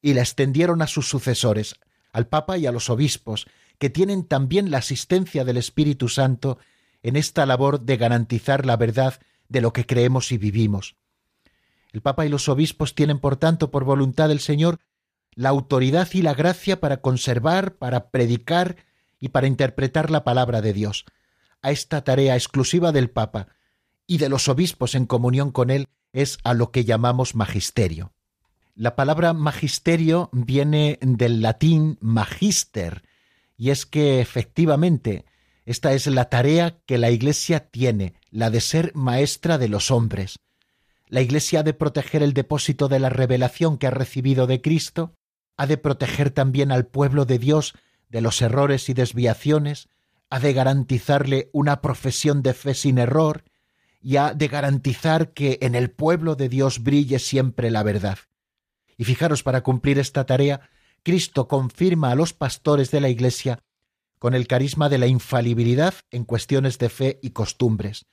y la extendieron a sus sucesores, al Papa y a los obispos, que tienen también la asistencia del Espíritu Santo en esta labor de garantizar la verdad de lo que creemos y vivimos. El Papa y los obispos tienen, por tanto, por voluntad del Señor, la autoridad y la gracia para conservar, para predicar y para interpretar la palabra de Dios. A esta tarea exclusiva del Papa y de los obispos en comunión con él es a lo que llamamos magisterio. La palabra magisterio viene del latín magister, y es que efectivamente esta es la tarea que la Iglesia tiene, la de ser maestra de los hombres. La Iglesia ha de proteger el depósito de la revelación que ha recibido de Cristo, ha de proteger también al pueblo de Dios de los errores y desviaciones, ha de garantizarle una profesión de fe sin error, y ha de garantizar que en el pueblo de Dios brille siempre la verdad. Y fijaros, para cumplir esta tarea, Cristo confirma a los pastores de la Iglesia con el carisma de la infalibilidad en cuestiones de fe y costumbres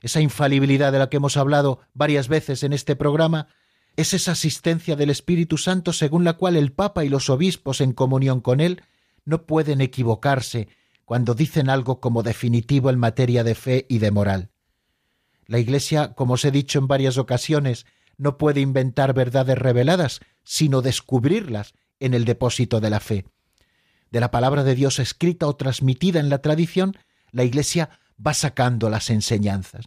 esa infalibilidad de la que hemos hablado varias veces en este programa, es esa asistencia del Espíritu Santo según la cual el Papa y los obispos en comunión con él no pueden equivocarse cuando dicen algo como definitivo en materia de fe y de moral. La Iglesia, como os he dicho en varias ocasiones, no puede inventar verdades reveladas, sino descubrirlas en el depósito de la fe. De la palabra de Dios escrita o transmitida en la tradición, la Iglesia va sacando las enseñanzas.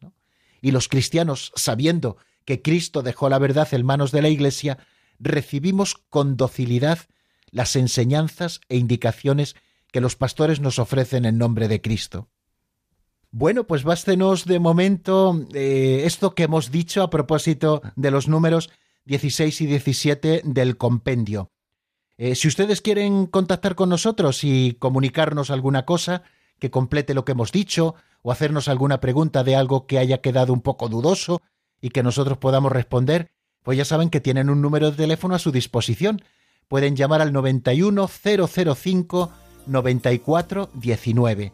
Y los cristianos, sabiendo que Cristo dejó la verdad en manos de la Iglesia, recibimos con docilidad las enseñanzas e indicaciones que los pastores nos ofrecen en nombre de Cristo. Bueno, pues bástenos de momento eh, esto que hemos dicho a propósito de los números 16 y 17 del compendio. Eh, si ustedes quieren contactar con nosotros y comunicarnos alguna cosa que complete lo que hemos dicho, o hacernos alguna pregunta de algo que haya quedado un poco dudoso y que nosotros podamos responder, pues ya saben que tienen un número de teléfono a su disposición. Pueden llamar al 91005 9419.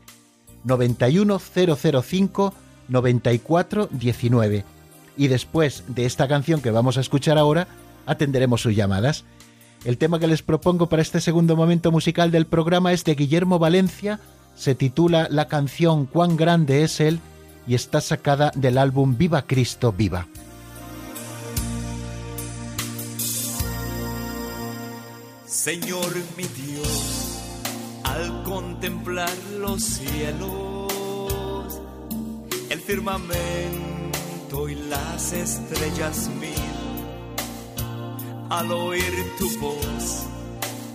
91005 9419. Y después de esta canción que vamos a escuchar ahora, atenderemos sus llamadas. El tema que les propongo para este segundo momento musical del programa es de Guillermo Valencia, se titula la canción Cuán grande es Él y está sacada del álbum Viva Cristo Viva. Señor mi Dios, al contemplar los cielos, el firmamento y las estrellas mil, al oír tu voz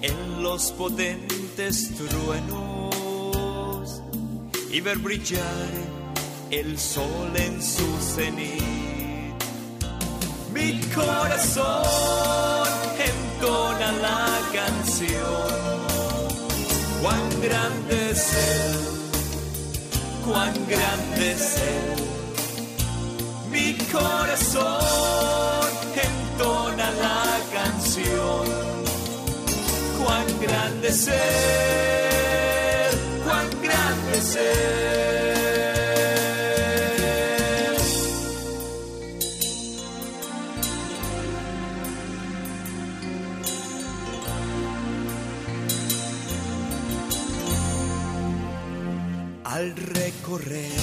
en los potentes truenos y ver brillar el sol en su cenit, mi corazón entona la canción. Cuán grande es Él, cuán grande es Él. Mi corazón entona la canción. Cuán grande Él, cuán grande Él. al recorrer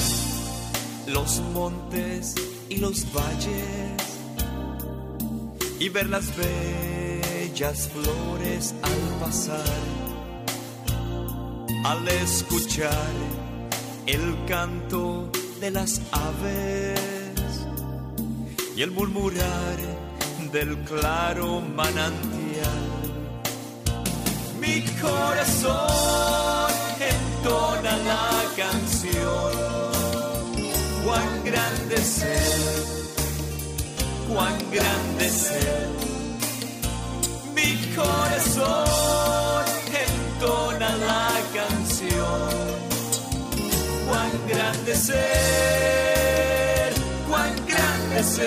los montes y los valles y ver las bellas flores al pasar, al escuchar el canto de las aves y el murmurar del claro manantial. Mi corazón entona la canción. Cuán grande es cuán grande Mi corazón entona la canción. Cuán grande Él, cuán grande es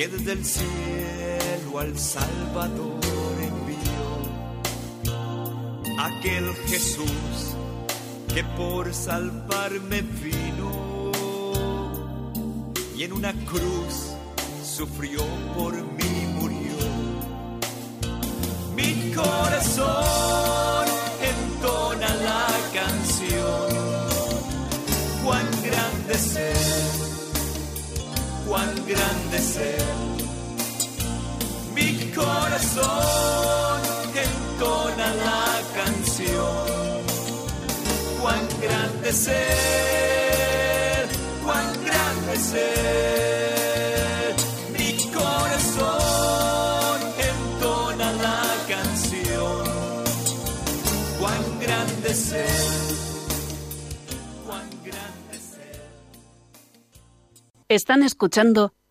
que desde el cielo al Salvador envió, aquel Jesús que por salvarme vino y en una cruz sufrió por mí murió. Mi corazón grande Él. Mi corazón entona la canción. Cuán grande Él, cuán grande Él. Mi corazón entona la canción. Cuán grande Él. Están escuchando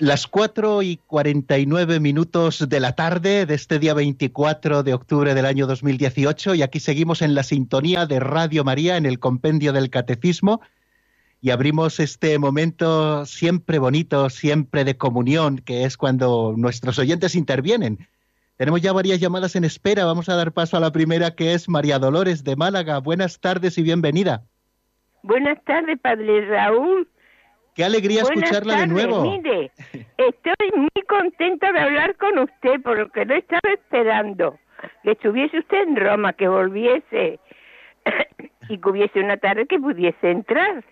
Las 4 y 49 minutos de la tarde de este día 24 de octubre del año 2018 y aquí seguimos en la sintonía de Radio María en el Compendio del Catecismo y abrimos este momento siempre bonito, siempre de comunión, que es cuando nuestros oyentes intervienen. Tenemos ya varias llamadas en espera, vamos a dar paso a la primera que es María Dolores de Málaga. Buenas tardes y bienvenida. Buenas tardes, Padre Raúl. Qué alegría Buenas escucharla de nuevo. Mire, estoy muy contenta de hablar con usted porque lo estaba esperando. Que estuviese usted en Roma, que volviese [coughs] y que hubiese una tarde que pudiese entrar.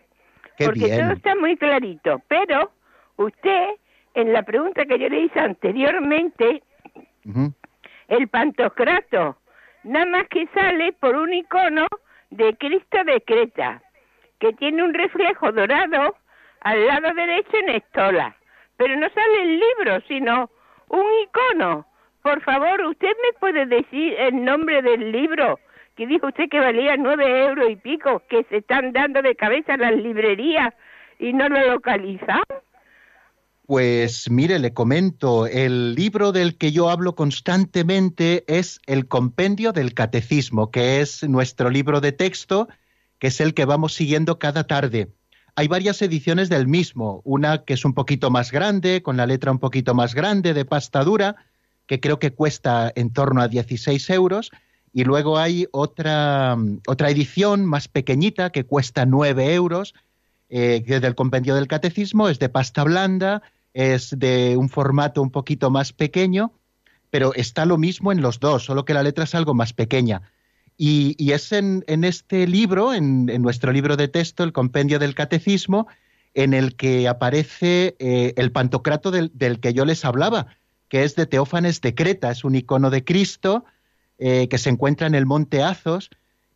Qué porque bien. todo está muy clarito. Pero usted, en la pregunta que yo le hice anteriormente, el pantocrato, nada más que sale por un icono de Cristo de Creta, que tiene un reflejo dorado al lado derecho en estola. Pero no sale el libro, sino un icono. Por favor, ¿usted me puede decir el nombre del libro que dijo usted que valía nueve euros y pico, que se están dando de cabeza las librerías y no lo localizan? Pues mire, le comento, el libro del que yo hablo constantemente es el Compendio del Catecismo, que es nuestro libro de texto, que es el que vamos siguiendo cada tarde. Hay varias ediciones del mismo, una que es un poquito más grande, con la letra un poquito más grande, de pasta dura, que creo que cuesta en torno a 16 euros, y luego hay otra, otra edición más pequeñita que cuesta 9 euros, eh, que es del Compendio del Catecismo, es de pasta blanda, es de un formato un poquito más pequeño, pero está lo mismo en los dos, solo que la letra es algo más pequeña. Y, es en, este libro, en, nuestro libro de texto, el Compendio del Catecismo, en el que aparece eh, el pantocrato del, del que yo les hablaba, que es de Teófanes de Creta, es un icono de Cristo eh, que se encuentra en el monte Azos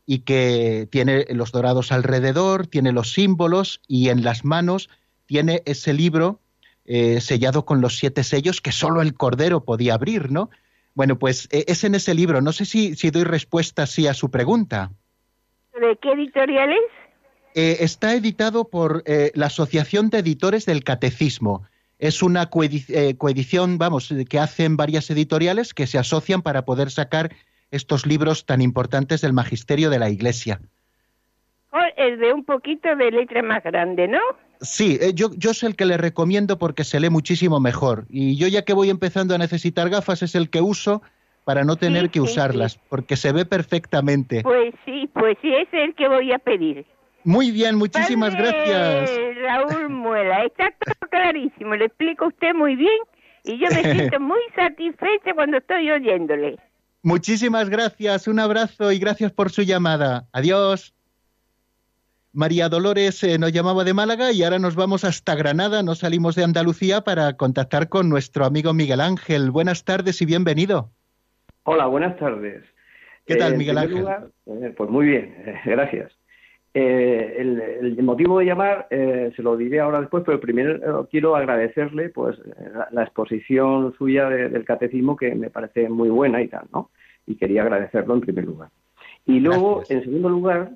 y que tiene los dorados alrededor, tiene los símbolos y en las manos tiene ese libro eh, sellado con los siete sellos que solo el Cordero podía abrir, ¿no? Bueno, pues eh, es en ese libro. No sé si, si doy respuesta así a su pregunta. ¿De qué editorial es? Eh, está editado por eh, la Asociación de Editores del Catecismo. Es una eh, coedición, vamos, que hacen varias editoriales que se asocian para poder sacar estos libros tan importantes del magisterio de la Iglesia. Oh, es de un poquito de letra más grande, ¿no? Sí, eh, yo, yo es el que le recomiendo porque se lee muchísimo mejor. Y yo ya que voy empezando a necesitar gafas es el que uso para no tener Sí, que sí, usarlas, porque se ve perfectamente. Pues sí, pues sí, es el que voy a pedir. Muy bien, muchísimas Padre gracias. Raúl [laughs] Muela, está todo clarísimo, le explica usted muy bien y yo me siento [laughs] muy satisfecha cuando estoy oyéndole. Muchísimas gracias, un abrazo y gracias por su llamada. Adiós. María Dolores eh, nos llamaba de Málaga y ahora nos vamos hasta Granada, nos salimos de Andalucía para contactar con nuestro amigo Miguel Ángel. Buenas tardes y bienvenido. Hola, buenas tardes. ¿Qué tal, en Miguel Ángel? lugar, eh, pues muy bien, eh, [laughs] gracias. Eh, el, el motivo de llamar eh, se lo diré ahora después, pero primero eh, quiero agradecerle pues eh, la, la exposición suya de- del catecismo que me parece muy buena y tal, ¿no? Y quería agradecerlo en primer lugar. Y luego, Gracias. en segundo lugar,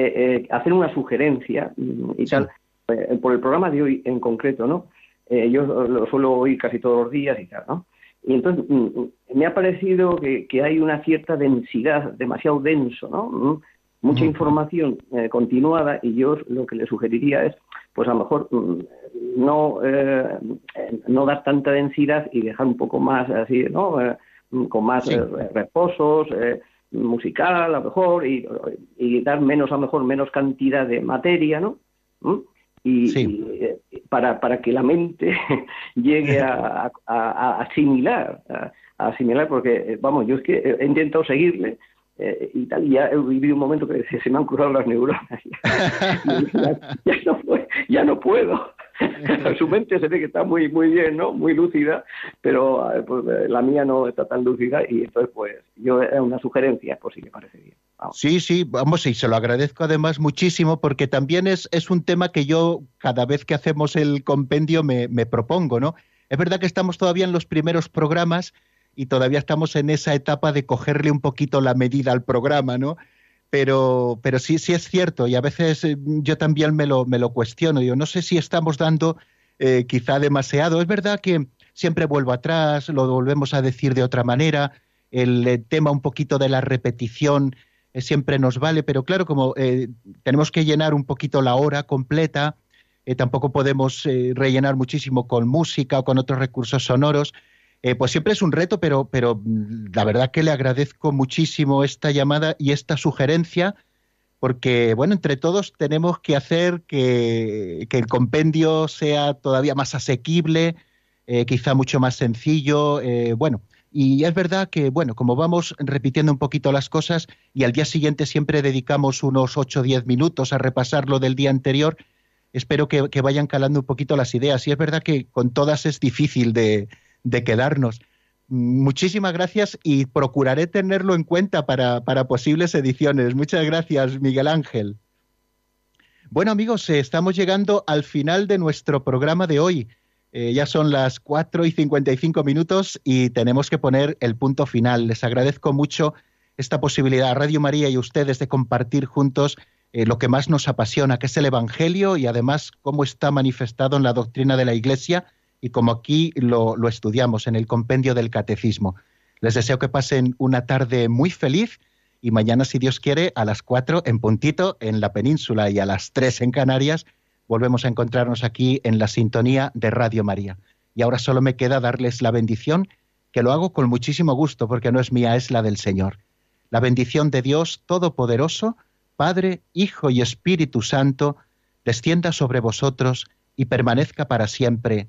eh, eh, hacer una sugerencia mm, y Sí. tal, eh, por el programa de hoy en concreto, ¿no? Yo lo suelo oír casi todos los días y tal, ¿no? Y entonces mm, mm, me ha parecido que, que hay una cierta densidad, demasiado denso, ¿no? Mucha información continuada y yo lo que le sugeriría es, pues a lo mejor no no dar tanta densidad y dejar un poco más así, ¿no? Con más Sí. reposos, musical a lo mejor y, y dar menos a lo mejor menos cantidad de materia, ¿no? ¿Mm? Y, Sí. y, eh, para, para que la mente [laughs] llegue a, a- a asimilar, a, a asimilar, porque eh, vamos, yo es que he intentado seguirle eh, y tal, y ya he vivido un momento que se, se me han curado las neuronas. Ya, ya no, ya no puedo. [laughs] Su mente se ve que está muy muy bien, ¿no? Muy lúcida, pero eh, pues, eh, la mía no está tan lúcida y entonces pues yo es una sugerencia, por si le parece bien. Sí, sí, vamos, y se lo agradezco además muchísimo porque también es, es un tema que yo cada vez que hacemos el compendio me, me propongo, ¿no? Es verdad que estamos todavía en los primeros programas y todavía estamos en esa etapa de cogerle un poquito la medida al programa, ¿no? Pero, pero sí, sí es cierto y a veces eh, yo también me lo, me lo cuestiono. Yo no sé si estamos dando eh, quizá demasiado. Es verdad que siempre vuelvo atrás, lo volvemos a decir de otra manera, el eh, tema un poquito de la repetición eh, siempre nos vale, pero claro, como eh, tenemos que llenar un poquito la hora completa, tampoco podemos rellenar muchísimo con música o con otros recursos sonoros, eh, pues siempre es un reto, pero, pero mm, la verdad que le agradezco muchísimo esta llamada y esta sugerencia porque, bueno, entre todos tenemos que hacer que, el compendio sea todavía más asequible, eh, quizá mucho más sencillo, eh, bueno. Y es verdad que, bueno, como vamos repitiendo un poquito las cosas y al día siguiente siempre dedicamos unos 8 o 10 minutos a repasar lo del día anterior, espero que, vayan calando un poquito las ideas. Y es verdad que con todas es difícil de, de quedarnos. Muchísimas gracias y procuraré tenerlo en cuenta para, posibles ediciones. Muchas gracias, Miguel Ángel. Bueno amigos, eh, estamos llegando al final de nuestro programa de hoy. Eh, ya son las 4 y 55 minutos y tenemos que poner el punto final. Les agradezco mucho esta posibilidad a Radio María y a ustedes de compartir juntos eh, lo que más nos apasiona, que es el Evangelio y además cómo está manifestado en la doctrina de la Iglesia y como aquí lo, estudiamos en el compendio del catecismo. Les deseo que pasen una tarde muy feliz y mañana, si Dios quiere, a las cuatro en puntito en la península y a las tres en Canarias, volvemos a encontrarnos aquí en la sintonía de Radio María. Y ahora solo me queda darles la bendición, que lo hago con muchísimo gusto porque no es mía, es la del Señor. La bendición de Dios Todopoderoso, Padre, Hijo y Espíritu Santo, descienda sobre vosotros y permanezca para siempre.